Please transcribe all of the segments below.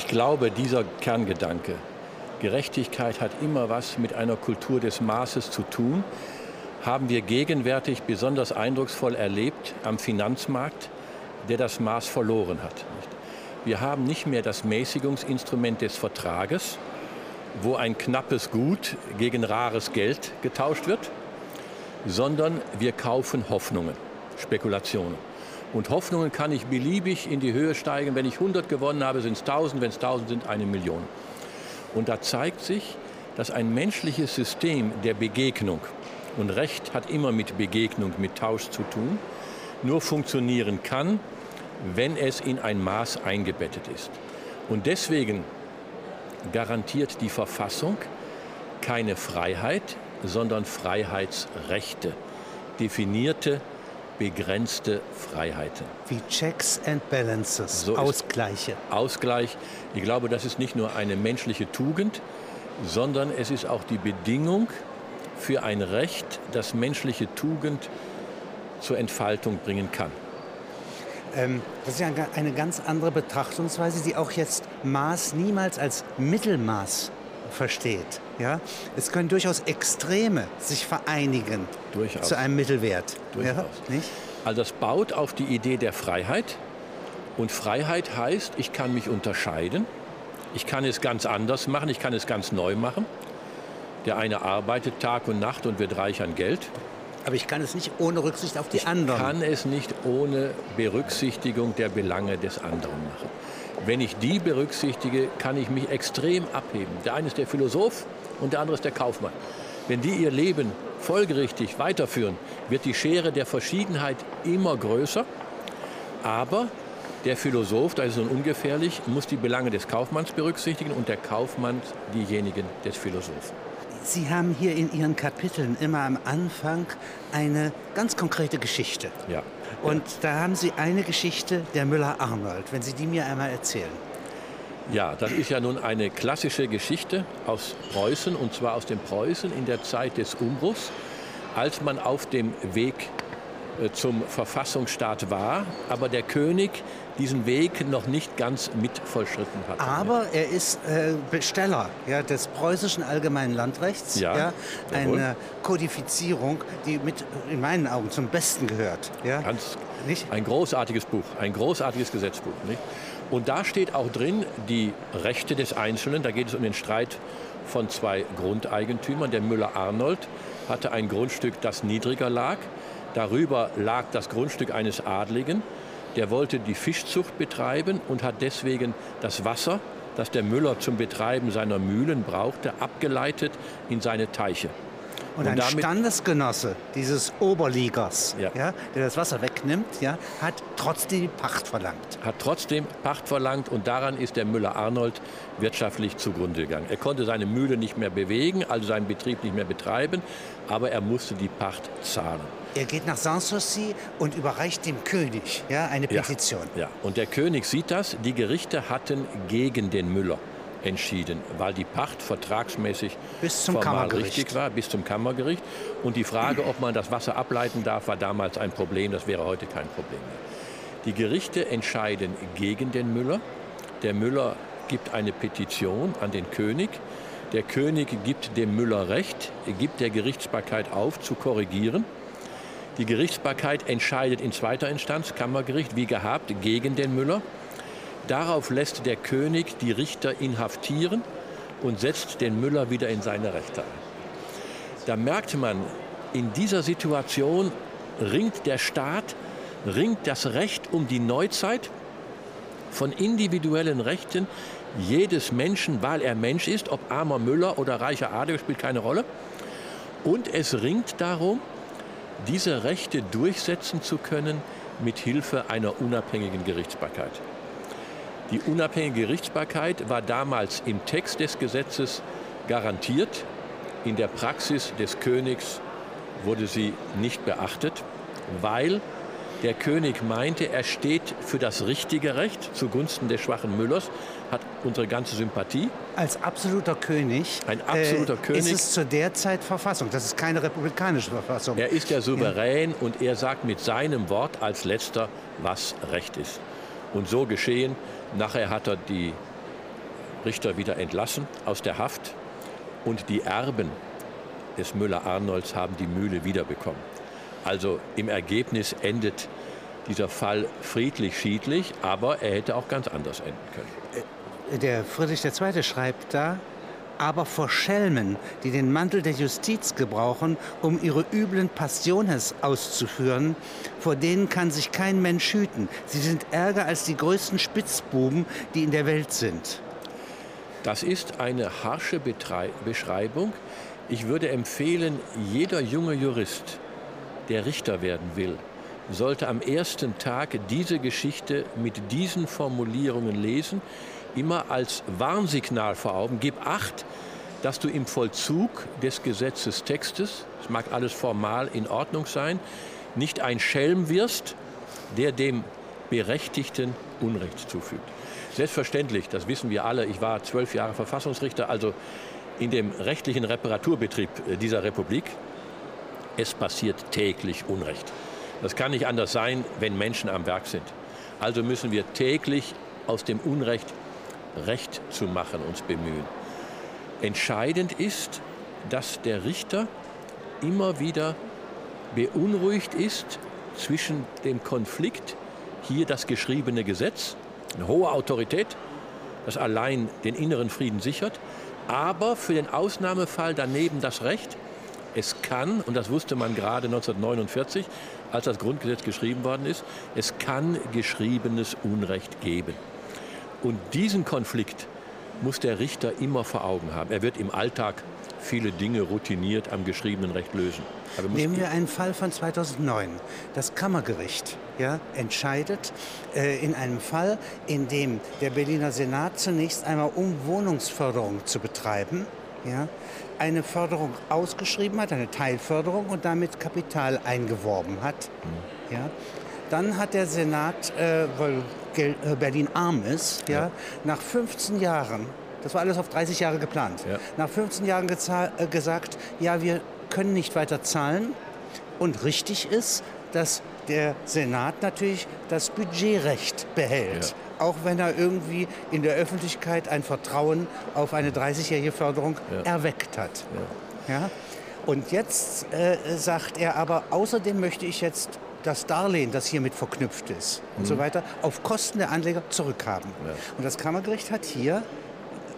Ich glaube, dieser Kerngedanke, Gerechtigkeit hat immer was mit einer Kultur des Maßes zu tun, haben wir gegenwärtig besonders eindrucksvoll erlebt am Finanzmarkt, der das Maß verloren hat. Wir haben nicht mehr das Mäßigungsinstrument des Vertrages, wo ein knappes Gut gegen rares Geld getauscht wird, sondern wir kaufen Hoffnungen, Spekulationen. Und Hoffnungen kann ich beliebig in die Höhe steigen. Wenn ich 100 gewonnen habe, sind es 1000, wenn es 1000 sind, eine Million. Und da zeigt sich, dass ein menschliches System der Begegnung, und Recht hat immer mit Begegnung, mit Tausch zu tun, nur funktionieren kann, wenn es in ein Maß eingebettet ist. Und deswegen garantiert die Verfassung keine Freiheit, sondern Freiheitsrechte, definierte, begrenzte Freiheiten. Wie Checks and Balances, so Ausgleiche. Ausgleich, ich glaube, das ist nicht nur eine menschliche Tugend, sondern es ist auch die Bedingung für ein Recht, das menschliche Tugend zur Entfaltung bringen kann. Ähm, das ist ja eine ganz andere Betrachtungsweise, die auch jetzt Maß niemals als Mittelmaß versteht. Ja? Es können durchaus Extreme sich vereinigen durchaus. zu einem Mittelwert. Durchaus. Ja? Nicht? Also das baut auf die Idee der Freiheit. Und Freiheit heißt, ich kann mich unterscheiden. Ich kann es ganz anders machen, ich kann es ganz neu machen. Der eine arbeitet Tag und Nacht und wird reich an Geld. Aber ich kann es nicht ohne Rücksicht auf die ich anderen. Ich kann es nicht ohne Berücksichtigung der Belange des anderen machen. Wenn ich die berücksichtige, kann ich mich extrem abheben. Der eine ist der Philosoph und der andere ist der Kaufmann. Wenn die ihr Leben folgerichtig weiterführen, wird die Schere der Verschiedenheit immer größer. Aber der Philosoph, da ist es nun ungefährlich, muss die Belange des Kaufmanns berücksichtigen und der Kaufmann diejenigen des Philosophen. Sie haben hier in Ihren Kapiteln immer am Anfang eine ganz konkrete Geschichte. Ja. Und da haben Sie eine Geschichte der Müller-Arnold, wenn Sie die mir einmal erzählen. Ja, das ist ja nun eine klassische Geschichte aus Preußen, und zwar aus dem Preußen in der Zeit des Umbruchs, als man auf dem Weg zum Verfassungsstaat war, aber der König diesen Weg noch nicht ganz mit vollschritten hat. Aber er ist äh, Besteller ja, des preußischen allgemeinen Landrechts, ja, ja eine Kodifizierung, die mit in meinen Augen zum Besten gehört. Ja? Ganz, nicht? Ein großartiges Buch, ein großartiges Gesetzbuch. Nicht? Und da steht auch drin die Rechte des Einzelnen. Da geht es um den Streit von zwei Grundeigentümern. Der Müller-Arnold hatte ein Grundstück, das niedriger lag. Darüber lag das Grundstück eines Adligen. Der wollte die Fischzucht betreiben und hat deswegen das Wasser, das der Müller zum Betreiben seiner Mühlen brauchte, abgeleitet in seine Teiche. Und, und ein Standesgenosse dieses Oberligers, ja. ja. der das Wasser wegnimmt, ja, hat trotzdem Pacht verlangt. Hat trotzdem Pacht verlangt und daran ist der Müller-Arnold wirtschaftlich zugrunde gegangen. Er konnte seine Mühle nicht mehr bewegen, also seinen Betrieb nicht mehr betreiben, aber er musste die Pacht zahlen. Er geht nach Sanssouci und überreicht dem König ja, eine Petition. Ja, ja, und der König sieht das. Die Gerichte hatten gegen den Müller entschieden, weil die Pacht vertragsmäßig bis zum Kammergericht. richtig war, bis zum Kammergericht. Und die Frage, ob man das Wasser ableiten darf, war damals ein Problem. Das wäre heute kein Problem mehr. Die Gerichte entscheiden gegen den Müller. Der Müller gibt eine Petition an den König. Der König gibt dem Müller Recht, gibt der Gerichtsbarkeit auf, zu korrigieren. Die Gerichtsbarkeit entscheidet in zweiter Instanz, Kammergericht, wie gehabt, gegen den Müller. Darauf lässt der König die Richter inhaftieren und setzt den Müller wieder in seine Rechte ein. Da merkt man, in dieser Situation ringt der Staat, ringt das Recht um die Neuzeit von individuellen Rechten jedes Menschen, weil er Mensch ist, ob armer Müller oder reicher Adel, spielt keine Rolle. Und es ringt darum, diese Rechte durchsetzen zu können mit Hilfe einer unabhängigen Gerichtsbarkeit. Die unabhängige Gerichtsbarkeit war damals im Text des Gesetzes garantiert. In der Praxis des Königs wurde sie nicht beachtet, weil der König meinte, er steht für das richtige Recht zugunsten des schwachen Müllers, hat unsere ganze Sympathie. Als absoluter König, Ein absoluter äh, König ist es zur derzeit Verfassung. Das ist keine republikanische Verfassung. Er ist der Souverän ja. und er sagt mit seinem Wort als letzter, was Recht ist. Und so geschehen. Nachher hat er die Richter wieder entlassen aus der Haft und die Erben des Müller-Arnolds haben die Mühle wiederbekommen. Also im Ergebnis endet dieser Fall friedlich, schiedlich, aber er hätte auch ganz anders enden können. Äh, der Friedrich II. schreibt da, aber vor Schelmen, die den Mantel der Justiz gebrauchen, um ihre üblen Passiones auszuführen, vor denen kann sich kein Mensch hüten. Sie sind ärger als die größten Spitzbuben, die in der Welt sind. Das ist eine harsche Beschreibung. Ich würde empfehlen, jeder junge Jurist, der Richter werden will, sollte am ersten Tag diese Geschichte mit diesen Formulierungen lesen, immer als Warnsignal vor Augen. Gib acht, dass du im Vollzug des Gesetzestextes, es mag alles formal in Ordnung sein, nicht ein Schelm wirst, der dem Berechtigten Unrecht zufügt. Selbstverständlich, das wissen wir alle, ich war zwölf Jahre Verfassungsrichter, also in dem rechtlichen Reparaturbetrieb dieser Republik. Es passiert täglich Unrecht. Das kann nicht anders sein, wenn Menschen am Werk sind. Also müssen wir täglich aus dem Unrecht Recht zu machen uns bemühen. Entscheidend ist, dass der Richter immer wieder beunruhigt ist zwischen dem Konflikt, hier das geschriebene Gesetz, eine hohe Autorität, das allein den inneren Frieden sichert, aber für den Ausnahmefall daneben das Recht. Es kann, und das wusste man gerade 1949, als das Grundgesetz geschrieben worden ist, es kann geschriebenes Unrecht geben. Und diesen Konflikt muss der Richter immer vor Augen haben. Er wird im Alltag viele Dinge routiniert am geschriebenen Recht lösen. Nehmen wir einen Fall von 2009. Das Kammergericht ja, entscheidet äh, in einem Fall, in dem der Berliner Senat zunächst einmal, um Wohnungsförderung zu betreiben, ja, eine Förderung ausgeschrieben hat, eine Teilförderung und damit Kapital eingeworben hat. Mhm. Ja. Dann hat der Senat, äh, weil äh, Berlin arm ist, ja, ja, nach 15 Jahren, das war alles auf 30 Jahre geplant, ja. nach 15 Jahren äh, gesagt, ja, wir können nicht weiter zahlen. Und richtig ist, dass der Senat natürlich das Budgetrecht behält. Ja. Auch wenn er irgendwie in der Öffentlichkeit ein Vertrauen auf eine 30-jährige Förderung ja. erweckt hat. Ja. Und jetzt äh, sagt er aber, außerdem möchte ich jetzt das Darlehen, das hiermit verknüpft ist und so mhm. weiter, auf Kosten der Anleger zurückhaben. Und das Kammergericht hat hier,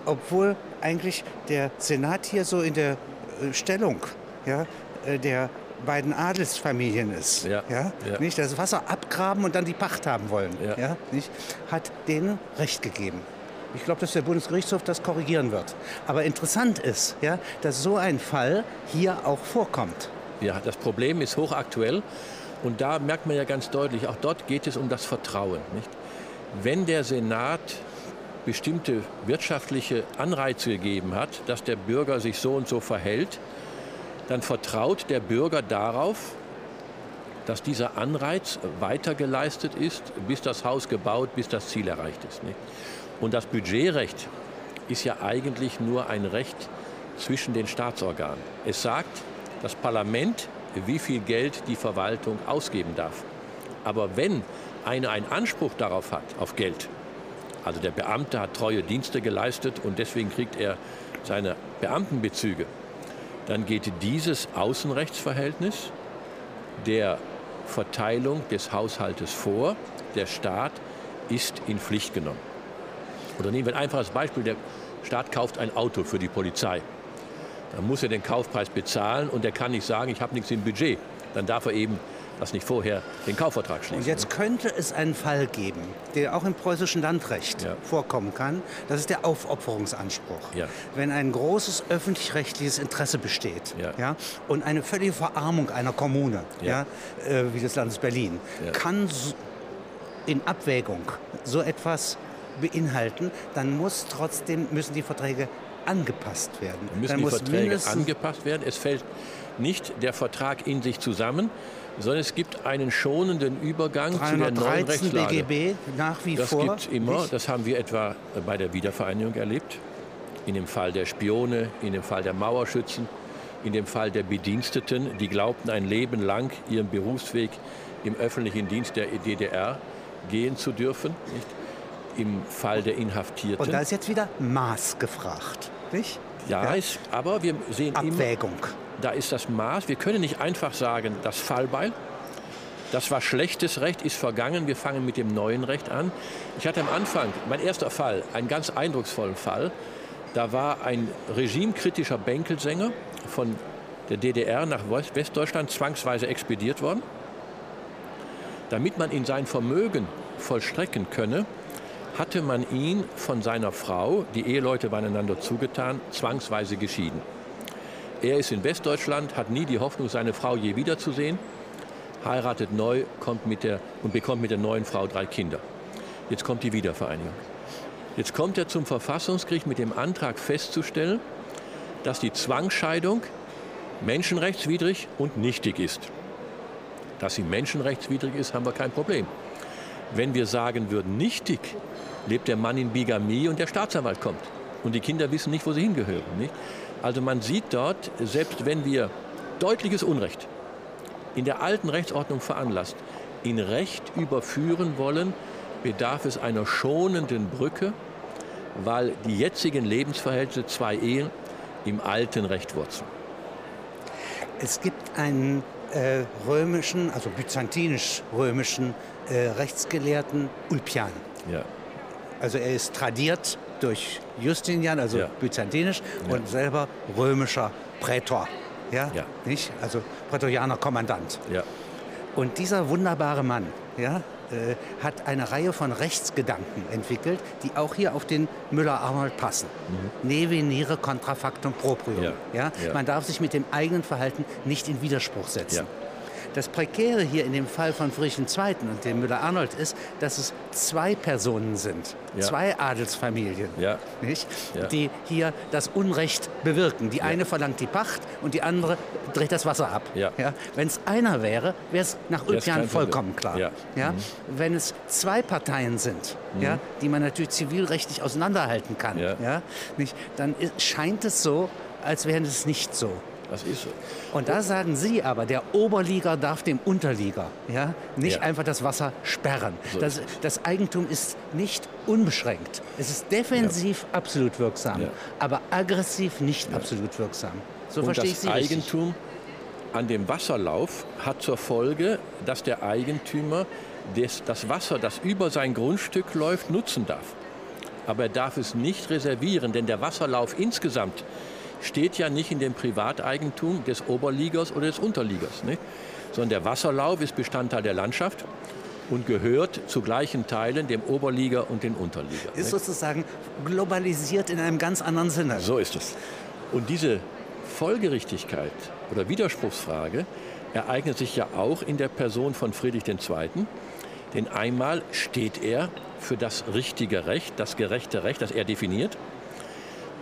obwohl eigentlich der Senat hier so in der äh, Stellung ja, äh, beiden Adelsfamilien ist, ja. Ja, ja. Nicht, das Wasser abgraben und dann die Pacht haben wollen, ja. Ja, nicht, hat denen Recht gegeben. Ich glaube, dass der Bundesgerichtshof das korrigieren wird. Aber interessant ist, ja, dass so ein Fall hier auch vorkommt. Ja, das Problem ist hochaktuell und da merkt man ja ganz deutlich, auch dort geht es um das Vertrauen. Nicht? Wenn der Senat bestimmte wirtschaftliche Anreize gegeben hat, dass der Bürger sich so und so verhält, dann vertraut der Bürger darauf, dass dieser Anreiz weitergeleistet ist, bis das Haus gebaut, bis das Ziel erreicht ist. Nicht? Und das Budgetrecht ist ja eigentlich nur ein Recht zwischen den Staatsorganen. Es sagt, das Parlament wie viel Geld die Verwaltung ausgeben darf. Aber wenn einer einen Anspruch darauf hat, auf Geld, also der Beamte hat treue Dienste geleistet und deswegen kriegt er seine Beamtenbezüge, dann geht dieses Außenrechtsverhältnis der Verteilung des Haushaltes vor. Der Staat ist in Pflicht genommen. Oder nehmen wir ein einfaches Beispiel. Der Staat kauft ein Auto für die Polizei. Dann muss er den Kaufpreis bezahlen und er kann nicht sagen, ich habe nichts im Budget. Dann darf er eben das nicht vorher den Kaufvertrag schließen. Und jetzt könnte es einen Fall geben, der auch im preußischen Landrecht ja. vorkommen kann. Das ist der Aufopferungsanspruch. Ja. Wenn ein großes öffentlich-rechtliches Interesse besteht ja. Ja, und eine völlige Verarmung einer Kommune, ja. äh, wie des Landes Berlin, kann in Abwägung so etwas beinhalten, dann muss trotzdem, müssen die Verträge angepasst werden. Dann müssen Dann die Verträge angepasst werden. Es fällt nicht der Vertrag in sich zusammen, sondern es gibt einen schonenden Übergang zu der neuen Rechtslage. BGB nach wie das vor. Das gibt immer. Das haben wir etwa bei der Wiedervereinigung erlebt. In dem Fall der Spione, in dem Fall der Mauerschützen, in dem Fall der Bediensteten, die glaubten ein Leben lang ihren Berufsweg im öffentlichen Dienst der DDR gehen zu dürfen. Nicht? im Fall der Inhaftierten. Und da ist jetzt wieder Maß gefragt, nicht? Ja, ja. Ist, aber wir sehen Abwägung. Immer, da ist das Maß. Wir können nicht einfach sagen, das Fallbeil, das war schlechtes Recht, ist vergangen, wir fangen mit dem neuen Recht an. Ich hatte am Anfang, mein erster Fall, einen ganz eindrucksvollen Fall. Da war ein regimekritischer Bänkelsänger von der DDR nach Westdeutschland zwangsweise expediert worden. Damit man ihn sein Vermögen vollstrecken könne, hatte man ihn von seiner Frau, die Eheleute waren einander zugetan, zwangsweise geschieden. Er ist in Westdeutschland, hat nie die Hoffnung, seine Frau je wiederzusehen heiratet neu kommt mit der, und bekommt mit der neuen Frau drei Kinder. Jetzt kommt die Wiedervereinigung. Jetzt kommt er zum Verfassungsgericht mit dem Antrag festzustellen, dass die Zwangsscheidung menschenrechtswidrig und nichtig ist. Dass sie menschenrechtswidrig ist, haben wir kein Problem. Wenn wir sagen würden, nichtig, lebt der Mann in Bigamie und der Staatsanwalt kommt. Und die Kinder wissen nicht, wo sie hingehören. Nicht? Also man sieht dort, selbst wenn wir deutliches Unrecht in der alten Rechtsordnung veranlasst, in Recht überführen wollen, bedarf es einer schonenden Brücke, weil die jetzigen Lebensverhältnisse zwei Ehen im alten Recht wurzeln. Es gibt einen äh, römischen, also byzantinisch-römischen äh, Rechtsgelehrten Ulpian. Ja. Also er ist tradiert durch Justinian, also ja. byzantinisch, ja. und selber römischer Prätor. Ja? ja. Nicht? Also Prätorianer Kommandant. Ja. Und dieser wunderbare Mann ja, äh, hat eine Reihe von Rechtsgedanken entwickelt, die auch hier auf den Müller-Arnold passen. Mhm. Ne venire contrafactum proprium. Ja. Ja? ja. Man darf sich mit dem eigenen Verhalten nicht in Widerspruch setzen. Ja. Das Prekäre hier in dem Fall von Friedrich II. und dem Müller-Arnold ist, dass es zwei Personen sind, ja. zwei Adelsfamilien, ja. Nicht? Ja. die hier das Unrecht bewirken. Die eine verlangt die Pacht und die andere dreht das Wasser ab. Ja. Wenn es einer wäre, wäre es nach Ulpian vollkommen klar. Ja. Mhm. Wenn es zwei Parteien sind, mhm. ja, die man natürlich zivilrechtlich auseinanderhalten kann, ja. nicht, dann scheint es so, als wäre es nicht so. Das ist so. Und da sagen Sie aber, der Oberliga darf dem Unterliga ja, nicht ja. einfach das Wasser sperren. So das, das, Eigentum ist nicht unbeschränkt. Es ist defensiv ja. absolut wirksam, ja. aber aggressiv nicht absolut wirksam. So Und verstehe ich Sie richtig. Eigentum an dem Wasserlauf hat zur Folge, dass der Eigentümer des, das Wasser, das über sein Grundstück läuft, nutzen darf. Aber er darf es nicht reservieren, denn der Wasserlauf insgesamt steht ja nicht in dem Privateigentum des Oberligers oder des Unterligers, nicht? sondern der Wasserlauf ist Bestandteil der Landschaft und gehört zu gleichen Teilen dem Oberliger und dem Unterliger. Ist nicht? sozusagen globalisiert in einem ganz anderen Sinne. So ist es. Und diese Folgerichtigkeit oder Widerspruchsfrage ereignet sich ja auch in der Person von Friedrich II. Denn einmal steht er für das richtige Recht, das gerechte Recht, das er definiert.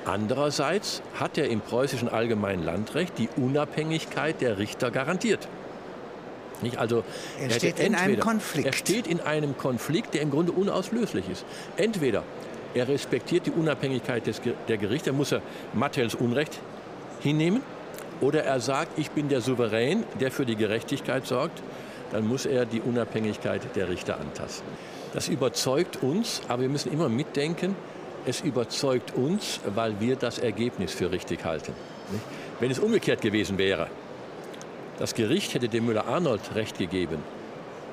Andererseits hat er im preußischen Allgemeinen Landrecht die Unabhängigkeit der Richter garantiert. Nicht? Also, er, er steht in einem Konflikt. Er steht in einem Konflikt, der im Grunde unauslöslich ist. Entweder er respektiert die Unabhängigkeit des, der Gerichte, muss er Mattels Unrecht hinnehmen, oder er sagt, ich bin der Souverän, der für die Gerechtigkeit sorgt, dann muss er die Unabhängigkeit der Richter antasten. Das überzeugt uns, aber wir müssen immer mitdenken, es überzeugt uns, weil wir das Ergebnis für richtig halten. Wenn es umgekehrt gewesen wäre, das Gericht hätte dem Müller-Arnold Recht gegeben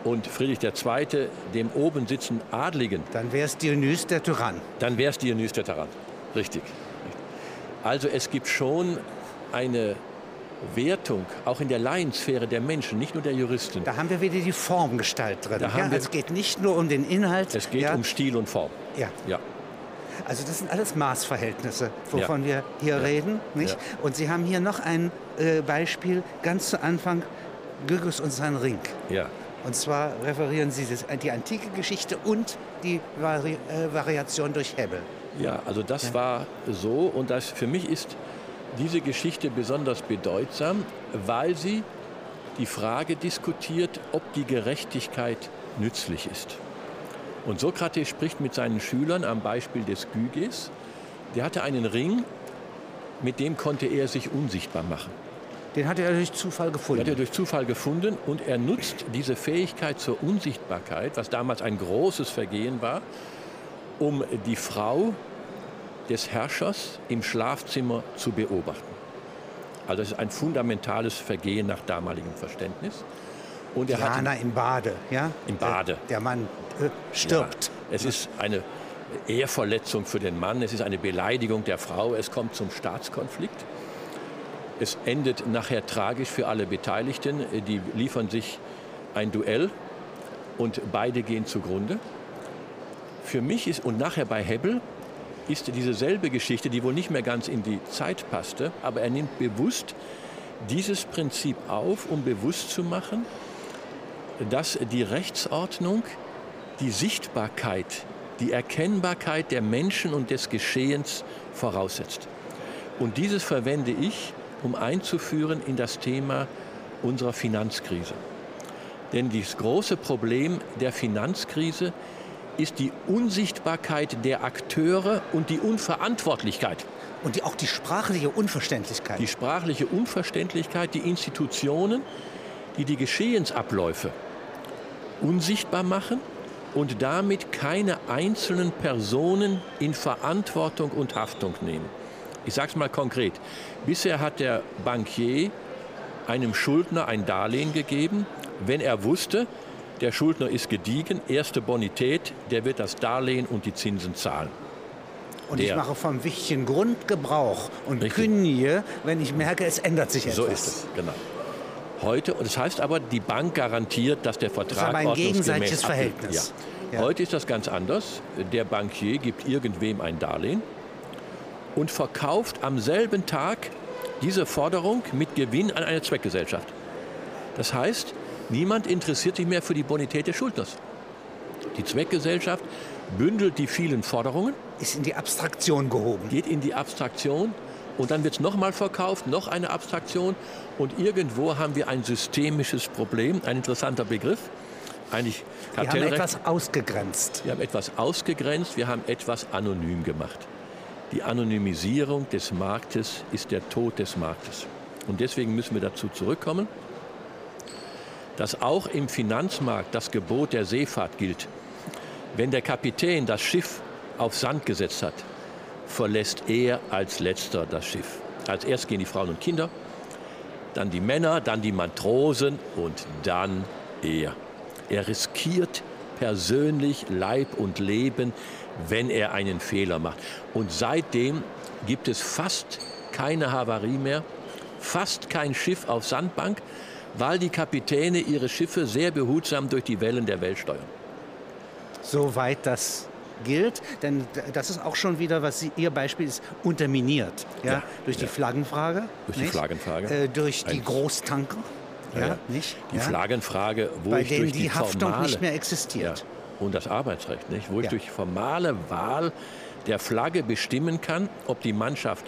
und Friedrich II. dem oben sitzenden Adligen. Dann wäre es Dionys der Tyrann. Dann wäre es Dionys der Tyrann. Richtig. Also es gibt schon eine Wertung, auch in der Laiensphäre der Menschen, nicht nur der Juristen. Da haben wir wieder die Formgestalt drin. Da ja, wir, es geht nicht nur um den Inhalt. Es geht ja. um Stil und Form. Ja. ja. Also das sind alles Maßverhältnisse, wovon ja. wir hier ja. reden. Nicht? Und Sie haben hier noch ein äh, Beispiel ganz zu Anfang, Gygus und sein Ring. Ja. Und zwar referieren Sie das, die antike Geschichte und die Vari äh, Variation durch Hebel. Ja, also das war so und das für mich ist diese Geschichte besonders bedeutsam, weil sie die Frage diskutiert, ob die Gerechtigkeit nützlich ist. Und Sokrates spricht mit seinen Schülern am Beispiel des Gyges. Der hatte einen Ring, mit dem konnte er sich unsichtbar machen. Den hat er durch Zufall gefunden. Den hat er durch Zufall gefunden und er nutzt diese Fähigkeit zur Unsichtbarkeit, was damals ein großes Vergehen war, um die Frau des Herrschers im Schlafzimmer zu beobachten. Also das ist ein fundamentales Vergehen nach damaligem Verständnis. Und er Jana hat im Bade, ja? Im Bade. Der, der Mann äh, stirbt. Ja, es ist eine Ehrverletzung für den Mann, es ist eine Beleidigung der Frau, es kommt zum Staatskonflikt. Es endet nachher tragisch für alle Beteiligten. Die liefern sich ein Duell und beide gehen zugrunde. Für mich ist, und nachher bei Hebbel, ist diese selbe Geschichte, die wohl nicht mehr ganz in die Zeit passte, aber er nimmt bewusst dieses Prinzip auf, um bewusst zu machen, dass die Rechtsordnung die Sichtbarkeit, die Erkennbarkeit der Menschen und des Geschehens voraussetzt. Und dieses verwende ich, um einzuführen in das Thema unserer Finanzkrise. Denn das große Problem der Finanzkrise ist die Unsichtbarkeit der Akteure und die Unverantwortlichkeit. Und die, auch die sprachliche Unverständlichkeit. Die sprachliche Unverständlichkeit, die Institutionen, die die Geschehensabläufe unsichtbar machen und damit keine einzelnen Personen in Verantwortung und Haftung nehmen. Ich sage es mal konkret. Bisher hat der Bankier einem Schuldner ein Darlehen gegeben, wenn er wusste, der Schuldner ist gediegen, erste Bonität, der wird das Darlehen und die Zinsen zahlen. Und der. ich mache vom wichtigen Grund Gebrauch und Richtig. kündige, wenn ich merke, es ändert sich etwas. So ist es, genau. Heute, und das heißt aber, die Bank garantiert, dass der Vertrag das ist ein gegenseitiges Verhältnis. Ja. Ja. Heute ist das ganz anders. Der Bankier gibt irgendwem ein Darlehen und verkauft am selben Tag diese Forderung mit Gewinn an eine Zweckgesellschaft. Das heißt, niemand interessiert sich mehr für die Bonität des Schuldners. Die Zweckgesellschaft bündelt die vielen Forderungen. Ist in die Abstraktion gehoben. Geht in die Abstraktion und dann wird es nochmal verkauft, noch eine Abstraktion und irgendwo haben wir ein systemisches Problem, ein interessanter Begriff. Eigentlich wir haben etwas ausgegrenzt. Wir haben etwas ausgegrenzt, wir haben etwas anonym gemacht. Die Anonymisierung des Marktes ist der Tod des Marktes. Und deswegen müssen wir dazu zurückkommen, dass auch im Finanzmarkt das Gebot der Seefahrt gilt. Wenn der Kapitän das Schiff auf Sand gesetzt hat, verlässt er als letzter das Schiff. Als erst gehen die Frauen und Kinder, dann die Männer, dann die Matrosen und dann er. Er riskiert persönlich Leib und Leben, wenn er einen Fehler macht. Und seitdem gibt es fast keine Havarie mehr, fast kein Schiff auf Sandbank, weil die Kapitäne ihre Schiffe sehr behutsam durch die Wellen der Welt steuern. Soweit das gilt, denn das ist auch schon wieder, was Sie, Ihr Beispiel ist, unterminiert. Ja? ja durch die ja. Flaggenfrage. Durch nicht? die Flaggenfrage. Äh, durch die Großtanker. Ja, ja, nicht? Die Flaggenfrage, wo Bei ich denen durch die, die Haftung formale, nicht mehr existiert. Und das Arbeitsrecht, nicht? wo ich durch formale Wahl der Flagge bestimmen kann, ob die Mannschaft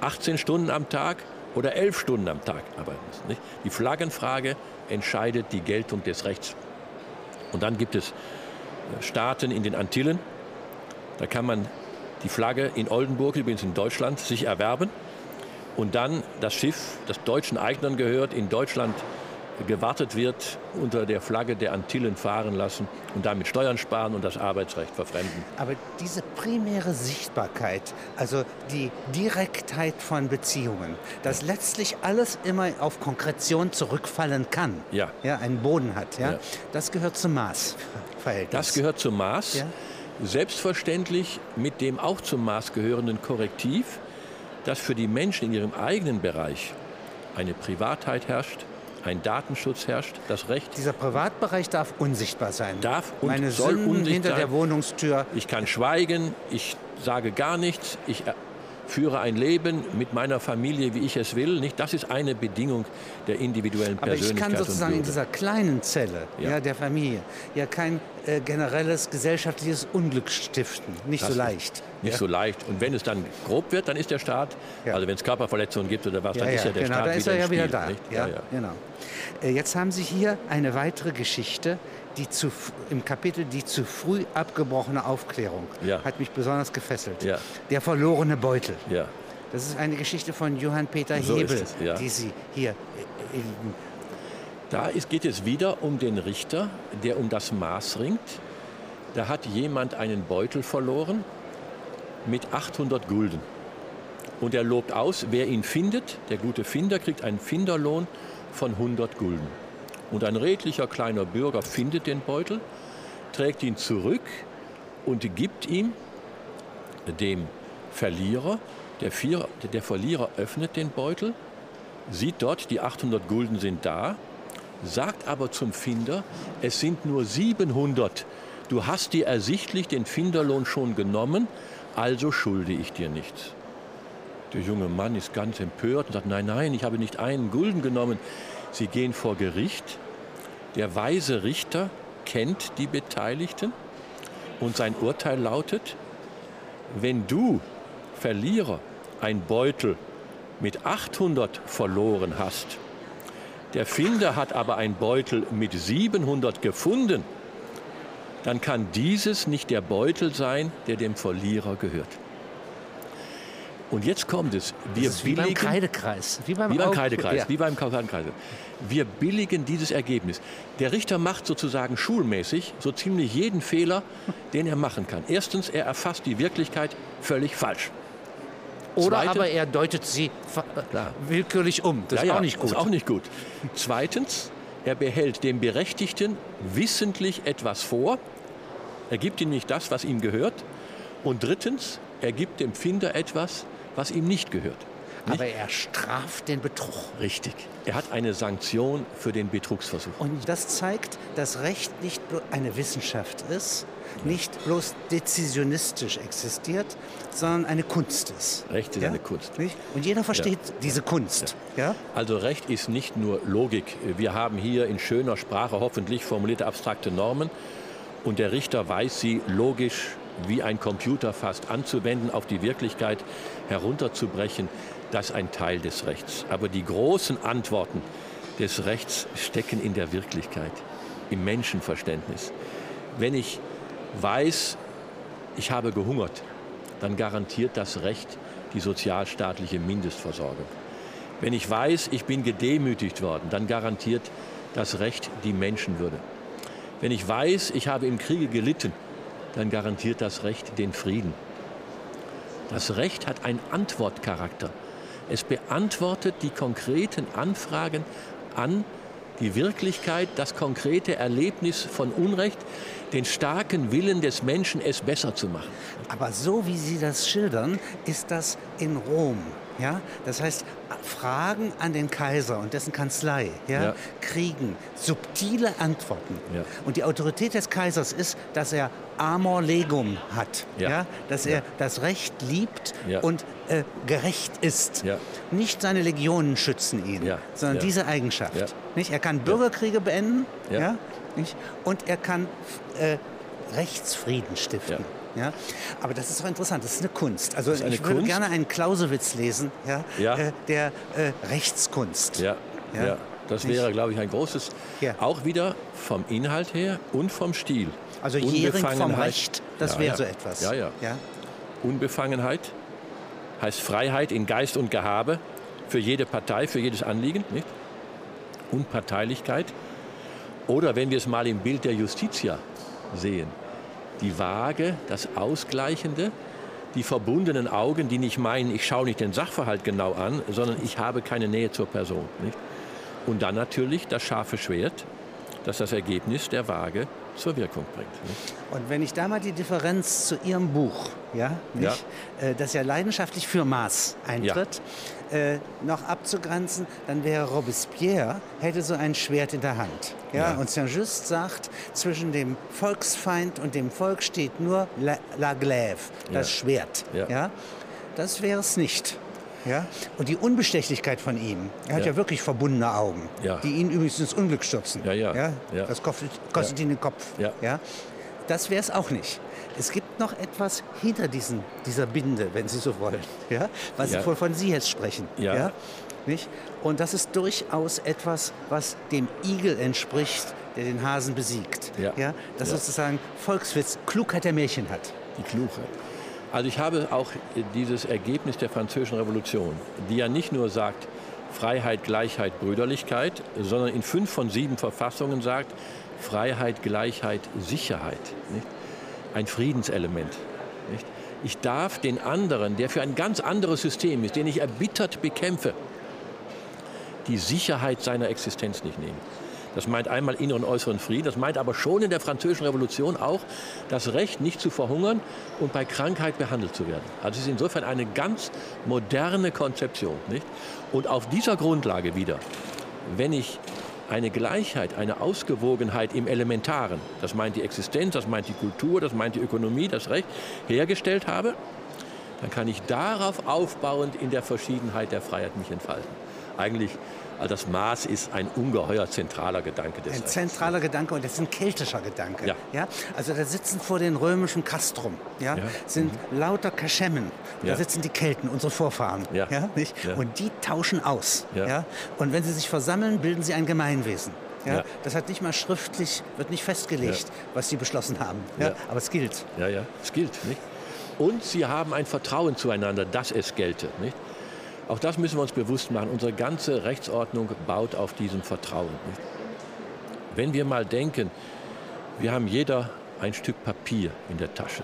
18 Stunden am Tag oder 11 Stunden am Tag arbeiten muss. Nicht? Die Flaggenfrage entscheidet die Geltung des Rechts. Und dann gibt es äh, Staaten in den Antillen, da kann man die Flagge in Oldenburg, übrigens in Deutschland, sich erwerben und dann das Schiff, das deutschen Eignern gehört, in Deutschland gewartet wird, unter der Flagge der Antillen fahren lassen und damit Steuern sparen und das Arbeitsrecht verfremden. Aber diese primäre Sichtbarkeit, also die Direktheit von Beziehungen, dass letztlich alles immer auf Konkretion zurückfallen kann, ja. Ja, einen Boden hat, ja, ja. das gehört zum Maßverhältnis. Das gehört zum Maß. Ja. Selbstverständlich mit dem auch zum Maß gehörenden Korrektiv, dass für die Menschen in ihrem eigenen Bereich eine Privatheit herrscht, ein Datenschutz herrscht, das Recht. Dieser Privatbereich darf unsichtbar sein. Darf und Meine soll Sünden unsichtbar hinter der Wohnungstür. Ich kann schweigen, ich sage gar nichts, ich führe ein Leben mit meiner Familie, wie ich es will. Nicht? Das ist eine Bedingung der individuellen Persönlichkeit. Aber ich kann sozusagen in dieser kleinen Zelle ja. ja der Familie ja kein äh, generelles gesellschaftliches Unglück stiften. Nicht das so leicht. Nicht ja. so leicht. Und wenn es dann grob wird, dann ist der Staat, ja. also wenn es Körperverletzungen gibt oder was, dann ist ja der genau, Staat da ist wieder er ja wieder da. Ja, Genau. Äh, jetzt haben Sie hier eine weitere Geschichte, die zu, im Kapitel die zu früh abgebrochene Aufklärung ja. hat mich besonders gefesselt. Ja. Der verlorene Beutel. Ja. Das ist eine Geschichte von Johann Peter so Hebel, es, die Sie hier. Da ist, geht es wieder um den Richter, der um das Maß ringt. Da hat jemand einen Beutel verloren mit 800 Gulden. Und er lobt aus, wer ihn findet, der gute Finder kriegt einen Finderlohn von 100 Gulden. Und ein redlicher kleiner Bürger findet den Beutel, trägt ihn zurück und gibt ihm, dem Verlierer, der, Vier, der Verlierer öffnet den Beutel, sieht dort, die 800 Gulden sind da, sagt aber zum Finder, es sind nur 700. Du hast dir ersichtlich den Finderlohn schon genommen, also schulde ich dir nichts. Der junge Mann ist ganz empört und sagt, nein, nein, ich habe nicht einen Gulden genommen. Sie gehen vor Gericht. Der weise Richter kennt die Beteiligten und sein Urteil lautet, wenn du, Verlierer, ein Beutel mit 800 verloren hast, der Finder hat aber ein Beutel mit 700 gefunden, dann kann dieses nicht der Beutel sein, der dem Verlierer gehört. Und jetzt kommt es. Wir das ist wie beim Kreidekreis. Wie beim, wie beim Kreidekreis. Ja. Wie beim Kreidekreis. Wir billigen dieses Ergebnis. Der Richter macht sozusagen schulmäßig so ziemlich jeden Fehler, den er machen kann. Erstens, er erfasst die Wirklichkeit völlig falsch. Oder Zweite, aber er deutet sie klar. willkürlich um. Das ja, ist auch nicht gut. Ist auch nicht gut. Zweitens, er behält dem Berechtigten wissentlich etwas vor. Er gibt ihm nicht das, was ihm gehört. Und drittens, er gibt dem Finder etwas, was ihm nicht gehört. Nicht? Aber er straft den Betrug. Richtig. Er hat eine Sanktion für den Betrugsversuch. Und das zeigt, dass Recht nicht eine Wissenschaft ist, nicht bloß dezisionistisch existiert, sondern eine Kunst ist. Recht ist ja? eine Kunst. Nicht? Und jeder versteht ja. diese Kunst. Ja. Also Recht ist nicht nur Logik. Wir haben hier in schöner Sprache hoffentlich formulierte abstrakte Normen und der Richter weiß sie logisch wie ein Computer fast anzuwenden, auf die Wirklichkeit herunterzubrechen, das ein Teil des Rechts. Aber die großen Antworten des Rechts stecken in der Wirklichkeit, im Menschenverständnis. Wenn ich weiß, ich habe gehungert, dann garantiert das Recht die sozialstaatliche Mindestversorgung. Wenn ich weiß, ich bin gedemütigt worden, dann garantiert das Recht die Menschenwürde. Wenn ich weiß, ich habe im Kriege gelitten, dann garantiert das Recht den Frieden. Das Recht hat einen Antwortcharakter. Es beantwortet die konkreten Anfragen an die Wirklichkeit, das konkrete Erlebnis von Unrecht, den starken Willen des Menschen, es besser zu machen. Aber so wie Sie das schildern, ist das in Rom. Ja? Das heißt, Fragen an den Kaiser und dessen Kanzlei ja, ja. kriegen subtile Antworten. Ja. Und die Autorität des Kaisers ist, dass er Amor legum hat, ja. dass er das Recht liebt und äh, gerecht ist. Nicht seine Legionen schützen ihn, sondern diese Eigenschaft. Nicht? Er kann Bürgerkriege beenden ja. Nicht? und er kann äh, Rechtsfrieden stiften. Ja? Aber das ist doch interessant, das ist eine Kunst. Also eine ich würde Kunst? gerne einen Clausewitz lesen, ja? ja. Äh, der äh, Rechtskunst. Ja. ja. ja. Das wäre, glaube ich, ein großes, auch wieder vom Inhalt her und vom Stil. Also Jähring vom Recht, das wäre so etwas. Ja, ja, Unbefangenheit heißt Freiheit in Geist und Gehabe für jede Partei, für jedes Anliegen. Nicht? Unparteilichkeit. Oder wenn wir es mal im Bild der Justitia sehen, die Waage, das Ausgleichende, die verbundenen Augen, die nicht meinen, ich schaue nicht den Sachverhalt genau an, sondern ich habe keine Nähe zur Person. Nicht? Und dann natürlich das scharfe Schwert, das das Ergebnis der Waage zur Wirkung bringt. Nicht? Und wenn ich da mal die Differenz zu Ihrem Buch, ja, nicht, ja. Äh, das ja leidenschaftlich für Maß eintritt, ja. äh, noch abzugrenzen, dann wäre Robespierre, hätte so ein Schwert in der Hand. Ja? ja. Und Saint-Just sagt, zwischen dem Volksfeind und dem Volk steht nur la, la glaive, das Schwert. Ja. Das wäre es nicht. Ja? Und die Unbestechlichkeit von ihm, er hat ja, ja wirklich verbundene Augen, die ihn übrigens ins Unglück stürzen. Ja, ja. Ja? Das kostet, kostet ihn den Kopf. Ja. Ja? Das wäre es auch nicht. Es gibt noch etwas hinter diesen, dieser Binde, wenn Sie so wollen, ja? was ja. von Sie jetzt sprechen. Ja. ja? Nicht? Und das ist durchaus etwas, was dem Igel entspricht, der den Hasen besiegt. Ja. Ja? Das ja. sozusagen Volkswitz, Klugheit der Märchen hat. Die Klugheit. Also ich habe auch dieses Ergebnis der Französischen Revolution, die ja nicht nur sagt, Freiheit, Gleichheit, Brüderlichkeit, sondern in fünf von sieben Verfassungen sagt, Freiheit, Gleichheit, Sicherheit. Nicht? ein Friedenselement. Nicht? Ich darf den anderen, der für ein ganz anderes System ist, den ich erbittert bekämpfe, die Sicherheit seiner Existenz nicht nehmen. Das meint einmal inneren und äußeren Frieden, das meint aber schon in der Französischen Revolution auch das Recht, nicht zu verhungern und bei Krankheit behandelt zu werden. Also es ist insofern eine ganz moderne Konzeption. Nicht? Und auf dieser Grundlage wieder, wenn ich eine Gleichheit, eine Ausgewogenheit im Elementaren, das meint die Existenz, das meint die Kultur, das meint die Ökonomie, das Recht, hergestellt habe, dann kann ich darauf aufbauend in der Verschiedenheit der Freiheit mich entfalten. Eigentlich also das Maß ist ein ungeheuer zentraler Gedanke des Ein zentraler Gedanke und das ist ein keltischer Gedanke. Ja. ja? Also da sitzen vor den römischen Castrum, ja, ja. sind mhm. lauter Kaschemmen. Da ja. sitzen die Kelten, unsere Vorfahren. Ja. Ja, nicht? Und die tauschen aus. Ja. Und wenn sie sich versammeln, bilden sie ein Gemeinwesen. Ja. Das hat nicht mal schriftlich, wird nicht festgelegt, was sie beschlossen haben. Ja, Aber es gilt. Ja, ja, es gilt. Nicht? Und sie haben ein Vertrauen zueinander, dass es gelte. Nicht? Auch das müssen wir uns bewusst machen. Unsere ganze Rechtsordnung baut auf diesem Vertrauen. Wenn wir mal denken, wir haben jeder ein Stück Papier in der Tasche.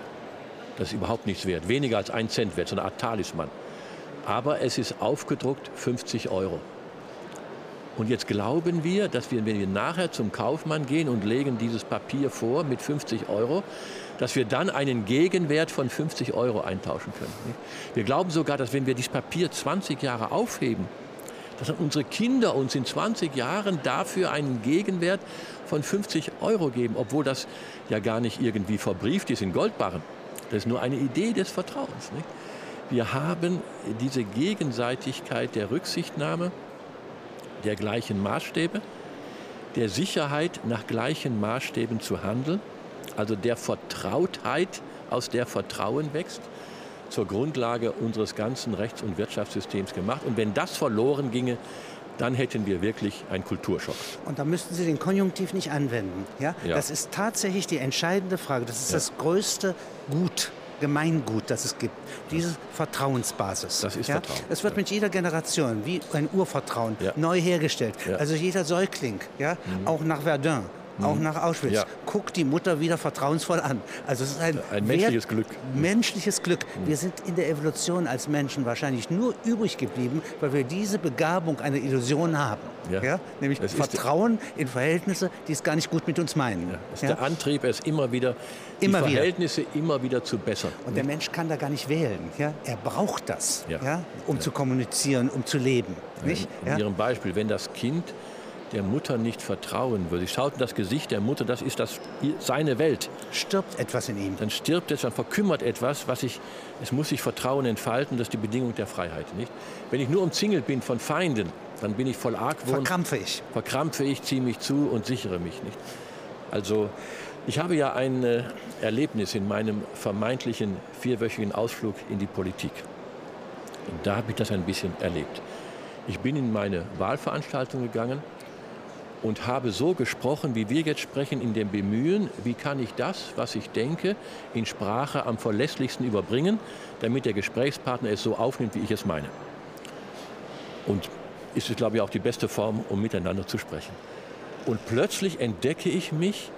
Das ist überhaupt nichts wert, weniger als ein Cent wert, so eine Art Talisman. Aber es ist aufgedruckt 50 Euro. Und jetzt glauben wir, dass wir, wenn wir nachher zum Kaufmann gehen und legen dieses Papier vor mit 50 Euro, dass wir dann einen Gegenwert von 50 Euro eintauschen können. Wir glauben sogar, dass wenn wir dieses Papier 20 Jahre aufheben, dass unsere Kinder uns in 20 Jahren dafür einen Gegenwert von 50 Euro geben, obwohl das ja gar nicht irgendwie verbrieft ist in Goldbarren. Das ist nur eine Idee des Vertrauens. Wir haben diese Gegenseitigkeit der Rücksichtnahme, der gleichen Maßstäbe, der Sicherheit nach gleichen Maßstäben zu handeln also der Vertrautheit, aus der Vertrauen wächst, zur Grundlage unseres ganzen Rechts- und Wirtschaftssystems gemacht. Und wenn das verloren ginge, dann hätten wir wirklich einen Kulturschock. Und da müssten Sie den Konjunktiv nicht anwenden. Ja? ja. Das ist tatsächlich die entscheidende Frage. Das ist ja. das größte Gut Gemeingut, das es gibt. Diese Vertrauensbasis. Das ist ja? Vertrauen. Es wird ja. mit jeder Generation wie ein Urvertrauen ja. neu hergestellt. Also jeder Säugling, ja, mhm. auch nach Verdun, auch mhm. nach Auschwitz. Ja. Guckt die Mutter wieder vertrauensvoll an. Also es ist ein, ein menschliches Glück. Menschliches Glück. Mhm. Wir sind in der Evolution als Menschen wahrscheinlich nur übrig geblieben, weil wir diese Begabung einer Illusion haben. Ja. ja? Nämlich das Vertrauen in Verhältnisse, die es gar nicht gut mit uns meinen. Ja. Das ist der Antrieb, es immer wieder die immer Verhältnisse wieder. immer wieder zu bessern. Und der Mensch kann da gar nicht wählen. Ja? Er braucht das, ja. um zu kommunizieren, um zu leben. Nicht? In Ihrem Beispiel, wenn das Kind der Mutter nicht vertrauen würde. Sie schaut in das Gesicht der Mutter, das ist das, seine Welt. Stirbt etwas in ihm. Dann stirbt es, dann verkümmert etwas, was ich, es muss sich Vertrauen entfalten, das ist die Bedingung der Freiheit. Nicht? Wenn ich nur umzingelt bin von Feinden, dann bin ich voll Argwohn. Verkrampfe ich. Verkrampfe ich, ziehe mich zu und sichere mich nicht. Also ich habe ja ein äh, Erlebnis in meinem vermeintlichen vierwöchigen Ausflug in die Politik. Und da habe ich das ein bisschen erlebt. Ich bin in meine Wahlveranstaltung gegangen und habe so gesprochen, wie wir jetzt sprechen, in dem Bemühen, wie kann ich das, was ich denke, in Sprache am verlässlichsten überbringen, damit der Gesprächspartner es so aufnimmt, wie ich es meine. Und ist es, glaube ich, auch die beste Form, um miteinander zu sprechen. Und plötzlich entdecke ich mich,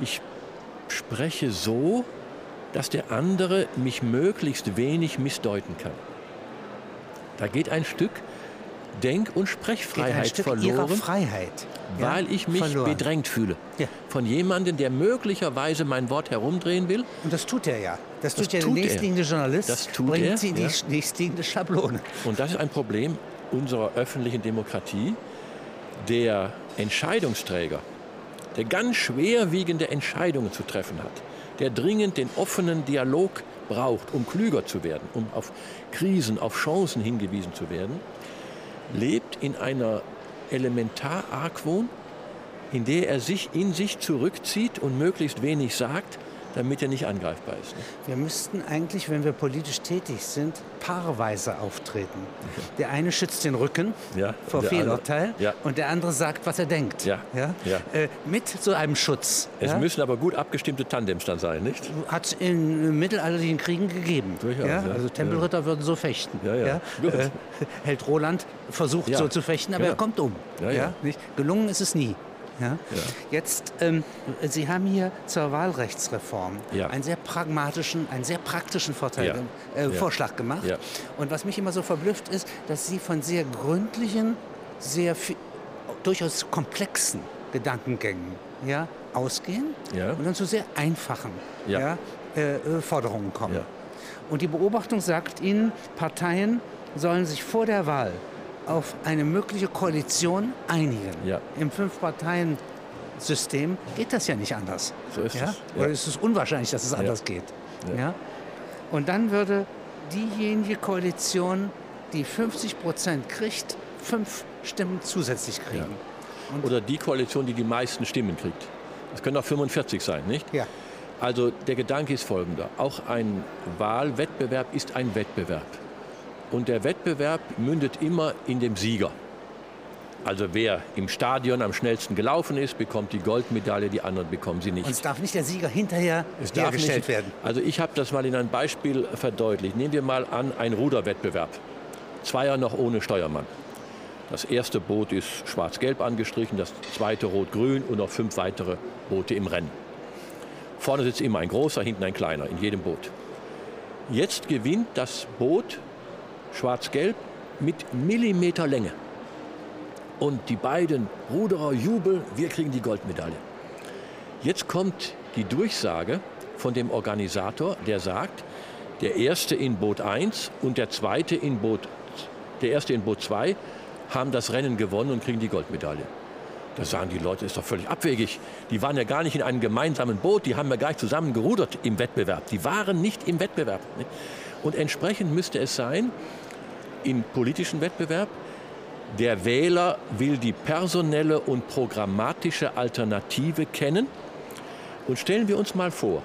ich spreche so, dass der andere mich möglichst wenig missdeuten kann. Da geht ein Stück Denk- und Sprechfreiheit verloren, Freiheit, weil ja, ich mich verloren. bedrängt fühle. Ja. Von jemandem, der möglicherweise mein Wort herumdrehen will. Und das tut er ja. Das, das tut ja der nächstliegende Journalist. Das tut bringt er, sie in die ja. nächstliegende Schablone. Und das ist ein Problem unserer öffentlichen Demokratie. Der Entscheidungsträger, der ganz schwerwiegende Entscheidungen zu treffen hat, der dringend den offenen Dialog braucht, um klüger zu werden, um auf Krisen, auf Chancen hingewiesen zu werden, lebt in einer Elementarargwohn, in der er sich in sich zurückzieht und möglichst wenig sagt, damit er nicht angreifbar ist. Ne? Wir müssten eigentlich, wenn wir politisch tätig sind, paarweise auftreten. Der eine schützt den Rücken ja, vor Fehlurteil ja. und der andere sagt, was er denkt. Ja. Ja? Äh, mit so einem Schutz. Es müssen aber gut abgestimmte Tandems dann sein, nicht? Hat es in mittelalterlichen Kriegen gegeben. Durchaus, Also Tempelritter würden so fechten. Äh, Held Roland versucht so zu fechten, aber er kommt um. Gelungen ist es nie. Ja? ja. Jetzt, ähm, Sie haben hier zur Wahlrechtsreform ja. einen sehr pragmatischen, einen sehr praktischen Vorteil, äh, Vorschlag gemacht. Und was mich immer so verblüfft ist, dass Sie von sehr gründlichen, sehr durchaus komplexen Gedankengängen ja, ausgehen und dann zu sehr einfachen ja. Äh, äh, Forderungen kommen. Und die Beobachtung sagt Ihnen, Parteien sollen sich vor der Wahl auf eine mögliche Koalition einigen. Ja. Im Fünf-Parteien-System geht das ja nicht anders. So ist ja? es. Ja. Oder ist es unwahrscheinlich, dass es anders geht. Ja. Und dann würde diejenige Koalition, die 50 Prozent kriegt, fünf Stimmen zusätzlich kriegen. Oder die Koalition, die die meisten Stimmen kriegt. Das können auch 45 sein, nicht? Ja. Also der Gedanke ist folgender. Auch ein Wahlwettbewerb ist ein Wettbewerb. Und der Wettbewerb mündet immer in dem Sieger. Also wer im Stadion am schnellsten gelaufen ist, bekommt die Goldmedaille, die anderen bekommen sie nicht. Und es darf nicht der Sieger hinterher es hergestellt nicht, werden. Also ich habe das mal in einem Beispiel verdeutlicht. Nehmen wir mal an einen Ruderwettbewerb. Zweier noch ohne Steuermann. Das erste Boot ist schwarz-gelb angestrichen, das zweite rot-grün und noch fünf weitere Boote im Rennen. Vorne sitzt immer ein großer, hinten ein kleiner in jedem Boot. Jetzt gewinnt das Boot schwarz-gelb mit Millimeter Länge. Und die beiden Ruderer jubeln, wir kriegen die Goldmedaille. Jetzt kommt die Durchsage von dem Organisator, der sagt, der erste in Boot 1 und der zweite in Boot, der erste in Boot 2 haben das Rennen gewonnen und kriegen die Goldmedaille. Da sagen die Leute, ist doch völlig abwegig. Die waren ja gar nicht in einem gemeinsamen Boot, die haben ja gar nicht zusammen gerudert im Wettbewerb. Die waren nicht im Wettbewerb. Und entsprechend müsste es sein, im politischen Wettbewerb. Der Wähler will die personelle und programmatische Alternative kennen. Und stellen wir uns mal vor,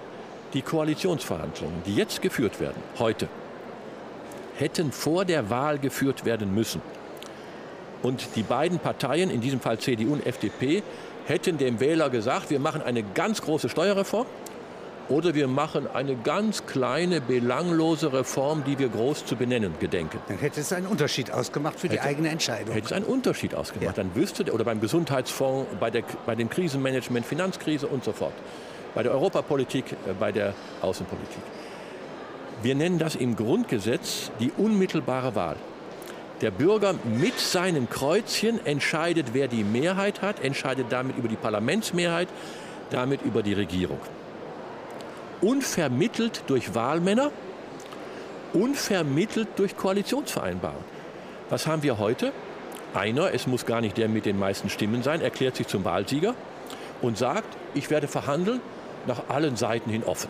die Koalitionsverhandlungen, die jetzt geführt werden, heute, hätten vor der Wahl geführt werden müssen. Und die beiden Parteien, in diesem Fall CDU und FDP, hätten dem Wähler gesagt, wir machen eine ganz große Steuerreform oder wir machen eine ganz kleine, belanglose Reform, die wir groß zu benennen gedenken. Dann hätte es einen Unterschied ausgemacht für hätte, die eigene Entscheidung. Hätte es einen Unterschied ausgemacht. Ja. Dann wüsste, oder beim Gesundheitsfonds, bei, der, bei dem Krisenmanagement, Finanzkrise und so fort. Bei der Europapolitik, äh, bei der Außenpolitik. Wir nennen das im Grundgesetz die unmittelbare Wahl. Der Bürger mit seinem Kreuzchen entscheidet, wer die Mehrheit hat, entscheidet damit über die Parlamentsmehrheit, damit über die Regierung unvermittelt durch Wahlmänner, unvermittelt durch Koalitionsvereinbarungen. Was haben wir heute? Einer, es muss gar nicht der mit den meisten Stimmen sein, erklärt sich zum Wahlsieger und sagt, ich werde verhandeln nach allen Seiten hin offen.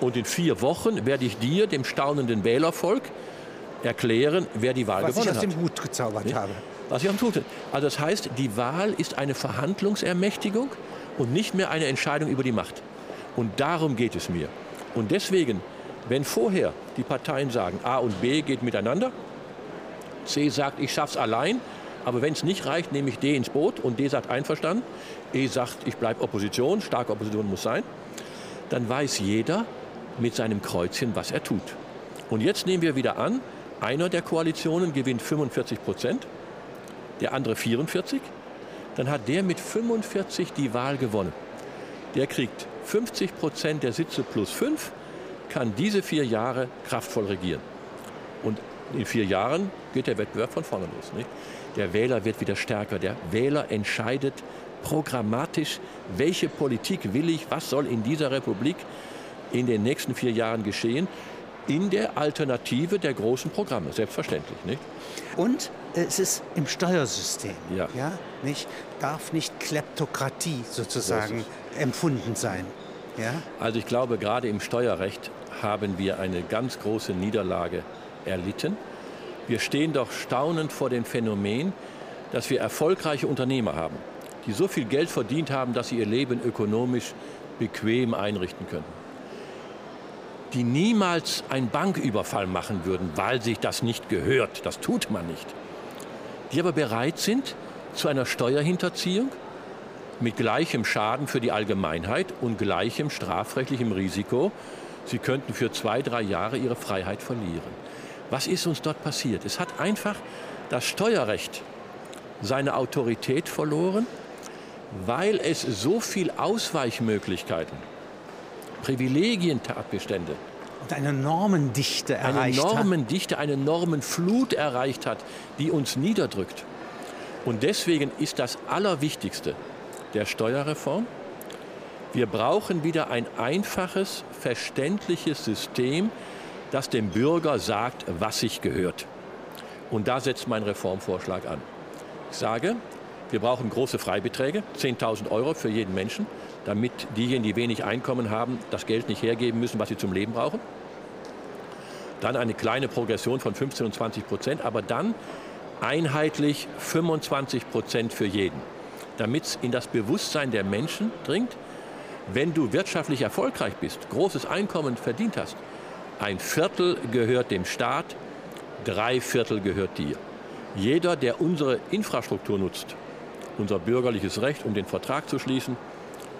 Und in vier Wochen werde ich dir, dem staunenden Wählervolk, erklären, wer die Wahl Was gewonnen hat. Was ich aus dem Hut gezaubert habe. Was ich aus dem Hut Also das heißt, die Wahl ist eine Verhandlungsermächtigung und nicht mehr eine Entscheidung über die Macht. Und darum geht es mir. Und deswegen, wenn vorher die Parteien sagen, A und B geht miteinander, C sagt, ich schaff's allein, aber wenn es nicht reicht, nehme ich D ins Boot und D sagt einverstanden, E sagt, ich bleibe Opposition, starke Opposition muss sein, dann weiß jeder mit seinem Kreuzchen, was er tut. Und jetzt nehmen wir wieder an, einer der Koalitionen gewinnt 45 Prozent, der andere 44, dann hat der mit 45 die Wahl gewonnen. Der kriegt 50 Prozent der Sitze plus fünf, kann diese vier Jahre kraftvoll regieren. Und in vier Jahren geht der Wettbewerb von vorne los. Nicht? Der Wähler wird wieder stärker. Der Wähler entscheidet programmatisch, welche Politik will ich, was soll in dieser Republik in den nächsten vier Jahren geschehen, in der Alternative der großen Programme, selbstverständlich. Nicht? Und es ist im Steuersystem. Ja. ja nicht, darf nicht Kleptokratie sozusagen empfunden sein. Ja? Also ich glaube, gerade im Steuerrecht haben wir eine ganz große Niederlage erlitten. Wir stehen doch staunend vor dem Phänomen, dass wir erfolgreiche Unternehmer haben, die so viel Geld verdient haben, dass sie ihr Leben ökonomisch bequem einrichten können. Die niemals einen Banküberfall machen würden, weil sich das nicht gehört. Das tut man nicht. Die aber bereit sind zu einer Steuerhinterziehung mit gleichem Schaden für die Allgemeinheit und gleichem strafrechtlichem Risiko. Sie könnten für zwei, drei Jahre ihre Freiheit verlieren. Was ist uns dort passiert? Es hat einfach das Steuerrecht seine Autorität verloren. weil es so viel Ausweichmöglichkeiten, Privilegientatbestände, und eine Normendichte erreicht eine Normendichte, eine Normenflut erreicht hat, die uns niederdrückt. Und deswegen ist das Allerwichtigste der Steuerreform, wir brauchen wieder ein einfaches, verständliches System, das dem Bürger sagt, was sich gehört. Und da setzt mein Reformvorschlag an. Ich sage, wir brauchen große Freibeträge, 10.000 Euro für jeden Menschen, damit diejenigen, die wenig Einkommen haben, das Geld nicht hergeben müssen, was sie zum Leben brauchen. Dann eine kleine Progression von 15 und 20 Prozent, aber dann einheitlich 25 Prozent für jeden, damit es in das Bewusstsein der Menschen dringt, wenn du wirtschaftlich erfolgreich bist, großes Einkommen verdient hast, ein Viertel gehört dem Staat, drei Viertel gehört dir. Jeder, der unsere Infrastruktur nutzt, unser bürgerliches Recht, um den Vertrag zu schließen,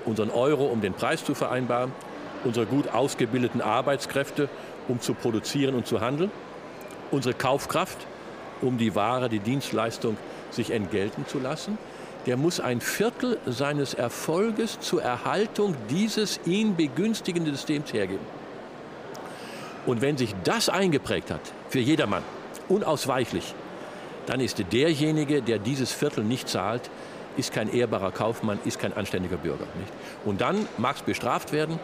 unseren Euro, um den Preis zu vereinbaren, unsere gut ausgebildeten Arbeitskräfte, um zu produzieren und zu handeln, unsere Kaufkraft, um die Ware, die Dienstleistung sich entgelten zu lassen, der muss ein Viertel seines Erfolges zur Erhaltung dieses ihn begünstigenden Systems hergeben. Und wenn sich das eingeprägt hat, für jedermann, unausweichlich, dann ist derjenige, der dieses Viertel nicht zahlt, ist kein ehrbarer Kaufmann, ist kein anständiger Bürger. Nicht? Und dann mag es bestraft werden.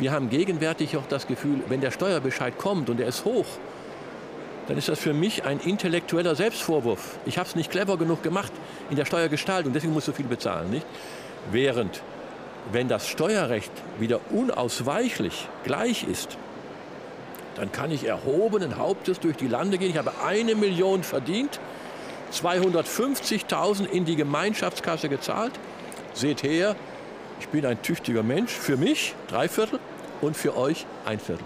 Wir haben gegenwärtig auch das Gefühl, wenn der Steuerbescheid kommt und er ist hoch, dann ist das für mich ein intellektueller Selbstvorwurf. Ich habe es nicht clever genug gemacht in der Steuergestaltung, deswegen muss ich so viel bezahlen. Nicht? Während, wenn das Steuerrecht wieder unausweichlich gleich ist, dann kann ich erhobenen Hauptes durch die Lande gehen. Ich habe eine Million verdient, 250.000 in die Gemeinschaftskasse gezahlt. Seht her, ich bin ein tüchtiger Mensch. Für mich drei Viertel und für euch ein Viertel.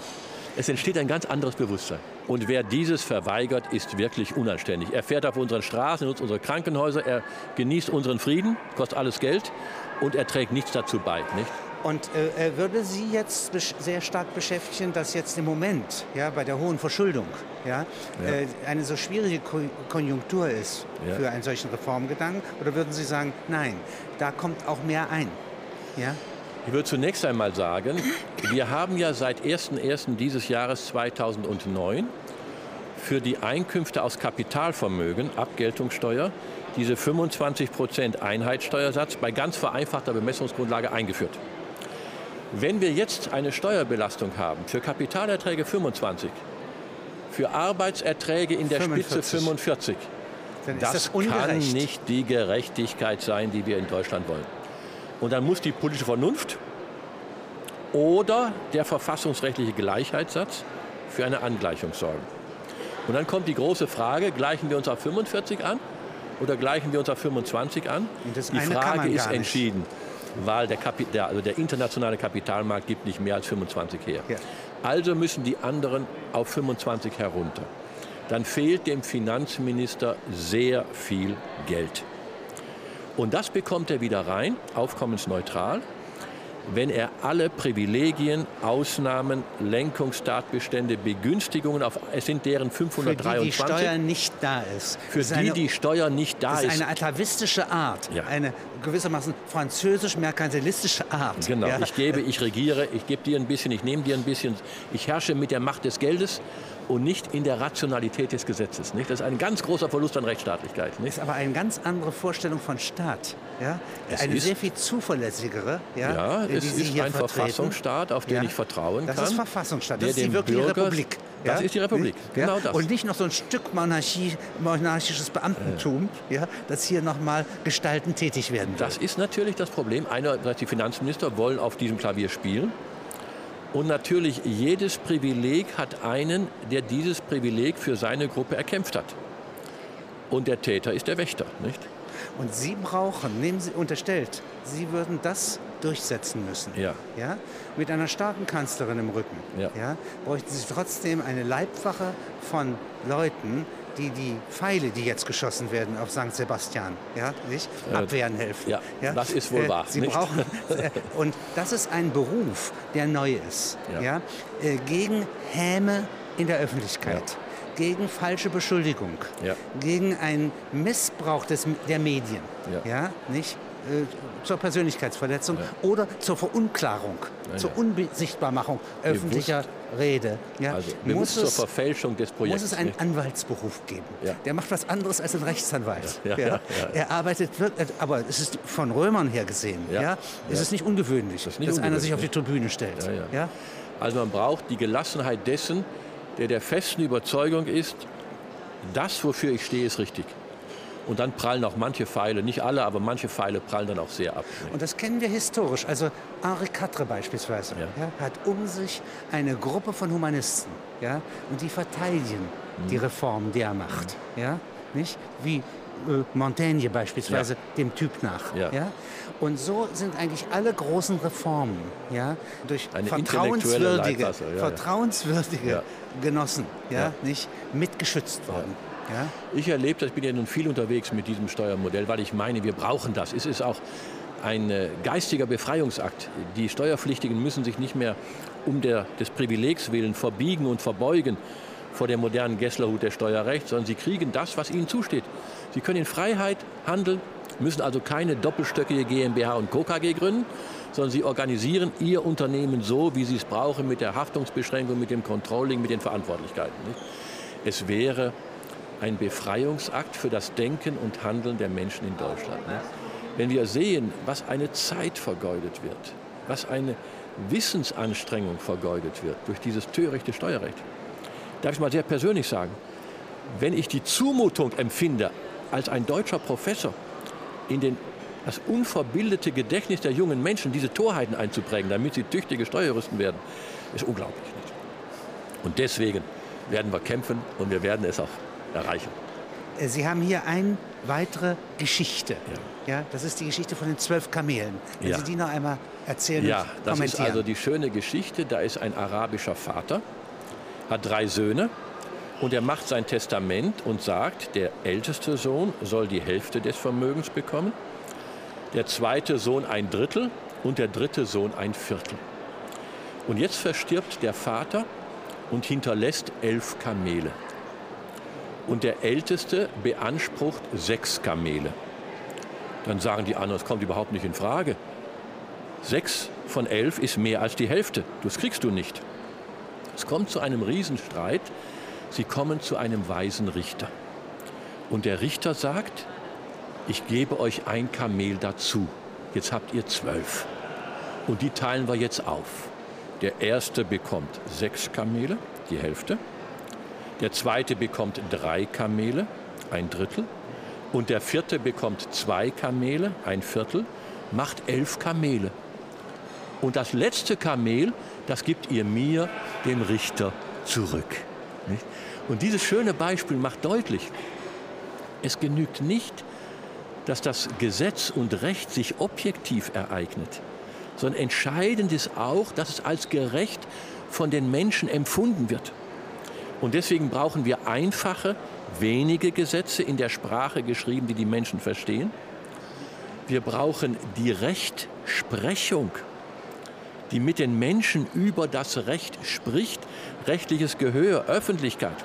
Es entsteht ein ganz anderes Bewusstsein. Und wer dieses verweigert, ist wirklich unanständig. Er fährt auf unseren Straßen, nutzt unsere Krankenhäuser, er genießt unseren Frieden, kostet alles Geld und er trägt nichts dazu bei. Nicht? Und äh, würde Sie jetzt sehr stark beschäftigen, dass jetzt im Moment ja, bei der hohen Verschuldung ja, ja. Äh, eine so schwierige Ko Konjunktur ist ja. für einen solchen Reformgedanken? Oder würden Sie sagen, nein, da kommt auch mehr ein? Ja? Ich würde zunächst einmal sagen, wir haben ja seit 01.01. dieses Jahres 2009 für die Einkünfte aus Kapitalvermögen, Abgeltungssteuer, diese 25% Einheitssteuersatz bei ganz vereinfachter Bemessungsgrundlage eingeführt. Wenn wir jetzt eine Steuerbelastung haben für Kapitalerträge 25, für Arbeitserträge in der 45. Spitze 45, das, das kann nicht die Gerechtigkeit sein, die wir in Deutschland wollen. Und dann muss die politische Vernunft oder der verfassungsrechtliche Gleichheitssatz für eine Angleichung sorgen. Und dann kommt die große Frage, gleichen wir uns auf 45 an oder gleichen wir uns auf 25 an? die Frage ist entschieden, weil der, der, also der, internationale Kapitalmarkt gibt nicht mehr als 25 her. Ja. Also müssen die anderen auf 25 herunter. Dann fehlt dem Finanzminister sehr viel Geld. Und das bekommt er wieder rein, aufkommensneutral, wenn er alle Privilegien, Ausnahmen, Lenkungstatbestände, Begünstigungen auf, es sind deren 523. Für die die Steuer nicht da ist. Für ist die eine, die Steuer nicht da ist. Das ist eine atavistische Art, ja. eine gewissermaßen französisch-merkantilistische Art. Genau, ja. ich gebe, ich regiere, ich gebe dir ein bisschen, ich nehme dir ein bisschen, ich herrsche mit der Macht des Geldes und nicht in der Rationalität des Gesetzes. Nicht? Das ist ein ganz großer Verlust an Rechtsstaatlichkeit. Nicht? Das ist aber eine ganz andere Vorstellung von Staat. Ja? eine sehr viel zuverlässigere. Ja, ja es ist ein vertreten. Verfassungsstaat, auf den ja. ich vertrauen kann. Das ist Verfassungsstaat, das ist die wirkliche Bürger, Republik. Das ist die Republik, genau das. Und nicht noch so ein Stück Monarchie, monarchisches Beamtentum, ja, das hier nochmal gestalten tätig werden will. Das ist natürlich das Problem. Einerseits die Finanzminister wollen auf diesem Klavier spielen. Und natürlich, jedes Privileg hat einen, der dieses Privileg für seine Gruppe erkämpft hat. Und der Täter ist der Wächter, nicht? Und Sie brauchen, nehmen Sie unterstellt, Sie würden das durchsetzen müssen. Ja. Ja? Mit einer starken Kanzlerin im Rücken. Ja. Ja? Bräuchten Sie trotzdem eine Leibwache von Leuten, die die Pfeile, die jetzt geschossen werden auf St. Sebastian, ja, nicht? Äh, abwehren helfen. Ja, ja, das ist wohl äh, wahr. Sie nicht? brauchen, äh, und das ist ein Beruf, der neu ist. Ja. ja? Äh, gegen Häme in der Öffentlichkeit. Ja. Gegen falsche Beschuldigung, gegen einen Missbrauch des, der Medien, ja. ja. Nicht? zur Persönlichkeitsverletzung ja. oder zur Verunklarung, ja, zur Unsichtbarmachung öffentlicher Rede. Ja, also muss zur Verfälschung des Projekts. Muss es einen? Anwaltsberuf geben. Der macht was anderes als ein Rechtsanwalt. Er arbeitet, aber es ist von Römern her gesehen, ja, ist es nicht ungewöhnlich, das nicht dass ungewöhnlich. einer sich auf die Tribüne stellt. Ja, Also man braucht die Gelassenheit dessen, der der festen Überzeugung ist, das, wofür ich stehe, ist richtig. Und dann prallen auch manche Pfeile, nicht alle, aber manche Pfeile prallen dann auch sehr ab. Und das kennen wir historisch. Also Henri Quatre beispielsweise ja. Ja, hat um sich eine Gruppe von Humanisten. Ja, und die verteidigen mhm. die Reform, die er macht. Mhm. Ja, nicht? Wie äh, Montaigne beispielsweise, ja. dem Typ nach. Ja. ja. Und so sind eigentlich alle großen Reformen ja, durch Eine vertrauenswürdige, ja, vertrauenswürdige Genossen ja, Nicht, mitgeschützt worden. Ja? Ich erlebe das, ich bin ja nun viel unterwegs mit diesem Steuermodell, weil ich meine, wir brauchen das. Es ist auch ein äh, geistiger Befreiungsakt. Die Steuerpflichtigen müssen sich nicht mehr um der, des Privilegs willen verbiegen und verbeugen vor der modernen Gesslerhut der Steuerrecht, sondern sie kriegen das, was ihnen zusteht. Sie können in Freiheit handeln, müssen also keine doppelstöckige GmbH und Co. KG gründen, sondern sie organisieren ihr Unternehmen so, wie sie es brauchen, mit der Haftungsbeschränkung, mit dem Controlling, mit den Verantwortlichkeiten. Es wäre ein Befreiungsakt für das Denken und Handeln der Menschen in Deutschland. Wenn wir sehen, was eine Zeit vergeudet wird, was eine Wissensanstrengung vergeudet wird durch dieses törichte Steuerrecht, darf ich mal sehr persönlich sagen, wenn ich die Zumutung empfinde, als ein deutscher Professor in den, das unverbildete Gedächtnis der jungen Menschen diese Torheiten einzuprägen, damit sie tüchtige Steuerjuristen werden, ist unglaublich. Und deswegen werden wir kämpfen und wir werden es auch erreichen. Äh, sie haben hier eine weitere Geschichte. Ja. ja. das ist die Geschichte von den zwölf Kamelen. Wenn ja. Sie die noch einmal erzählen Ja, das ist also die schöne Geschichte. Da ist ein arabischer Vater, hat drei Söhne und er macht sein Testament und sagt, der älteste Sohn soll die Hälfte des Vermögens bekommen, der zweite Sohn ein Drittel und der dritte Sohn ein Viertel. Und jetzt verstirbt der Vater und hinterlässt elf Kamele. Und der Älteste beansprucht sechs Kamele. Dann sagen die anderen, es kommt überhaupt nicht in Frage. Sechs von elf ist mehr als die Hälfte. Das kriegst du nicht. Es kommt zu einem Riesenstreit Sie kommen zu einem weisen Richter. Und der Richter sagt, ich gebe euch ein Kamel dazu. Jetzt habt ihr zwölf. Und die teilen wir jetzt auf. Der erste bekommt sechs Kamele, die Hälfte. Der zweite bekommt drei Kamele, ein Drittel. Und der vierte bekommt zwei Kamele, ein Viertel, macht elf Kamele. Und das letzte Kamel, das gibt ihr mir, dem Richter, zurück. Und dieses schöne Beispiel macht deutlich, es genügt nicht, dass das Gesetz und Recht sich objektiv ereignet, sondern entscheidend ist auch, dass es als gerecht von den Menschen empfunden wird. Und deswegen brauchen wir einfache, wenige Gesetze in der Sprache geschrieben, die die Menschen verstehen. Wir brauchen die Rechtsprechung die mit den Menschen über das Recht spricht, rechtliches Gehör, Öffentlichkeit,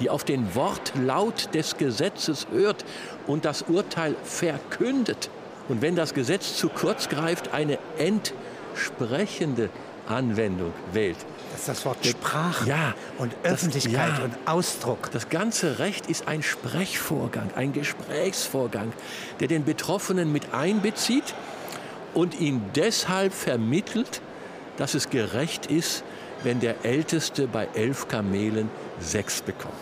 die auf den Wortlaut des Gesetzes hört und das Urteil verkündet. Und wenn das Gesetz zu kurz greift, eine entsprechende Anwendung wählt. Das ist das Wort Sprache ja, und Öffentlichkeit ja, und Ausdruck. Das ganze Recht ist ein Sprechvorgang, ein Gesprächsvorgang, der den Betroffenen mit einbezieht und ihn deshalb vermittelt, dass es gerecht ist, wenn der Älteste bei elf Kamelen sechs bekommt.